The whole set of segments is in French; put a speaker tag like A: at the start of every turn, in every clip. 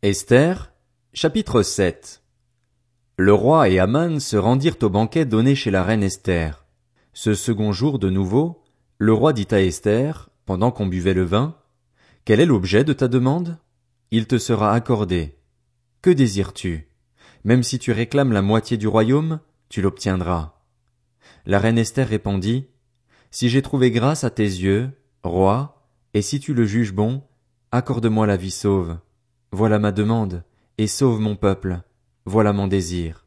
A: Esther, chapitre 7 Le roi et Aman se rendirent au banquet donné chez la reine Esther. Ce second jour de nouveau, le roi dit à Esther, pendant qu'on buvait le vin, Quel est l'objet de ta demande? Il te sera accordé. Que désires-tu? Même si tu réclames la moitié du royaume, tu l'obtiendras. La reine Esther répondit, Si j'ai trouvé grâce à tes yeux, roi, et si tu le juges bon, accorde-moi la vie sauve. Voilà ma demande, et sauve mon peuple. Voilà mon désir.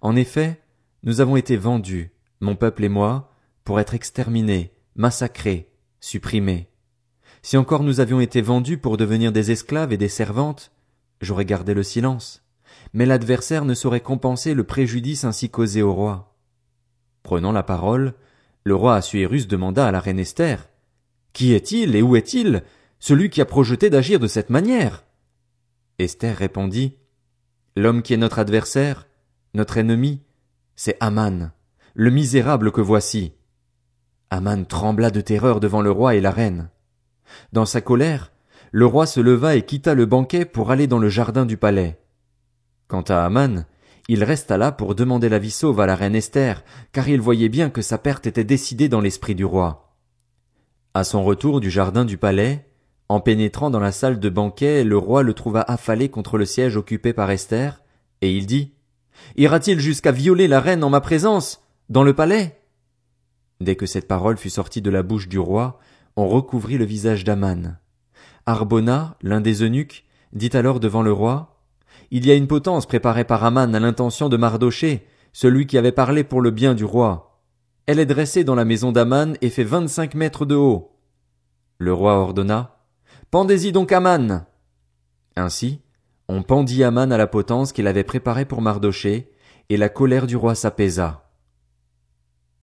A: En effet, nous avons été vendus, mon peuple et moi, pour être exterminés, massacrés, supprimés. Si encore nous avions été vendus pour devenir des esclaves et des servantes, j'aurais gardé le silence. Mais l'adversaire ne saurait compenser le préjudice ainsi causé au roi. Prenant la parole, le roi Assuérus demanda à la reine Esther, Qui est-il et où est-il, celui qui a projeté d'agir de cette manière? Esther répondit, L'homme qui est notre adversaire, notre ennemi, c'est Aman, le misérable que voici. Aman trembla de terreur devant le roi et la reine. Dans sa colère, le roi se leva et quitta le banquet pour aller dans le jardin du palais. Quant à Aman, il resta là pour demander la vie sauve à la reine Esther, car il voyait bien que sa perte était décidée dans l'esprit du roi. À son retour du jardin du palais, en pénétrant dans la salle de banquet, le roi le trouva affalé contre le siège occupé par Esther, et il dit, Ira-t-il jusqu'à violer la reine en ma présence, dans le palais? Dès que cette parole fut sortie de la bouche du roi, on recouvrit le visage d'Aman. Arbona, l'un des eunuques, dit alors devant le roi, Il y a une potence préparée par Aman à l'intention de Mardoché, celui qui avait parlé pour le bien du roi. Elle est dressée dans la maison d'Aman et fait vingt-cinq mètres de haut. Le roi ordonna, Pendez-y donc Aman. Ainsi, on pendit Aman à la potence qu'il avait préparée pour Mardoché, et la colère du roi s'apaisa.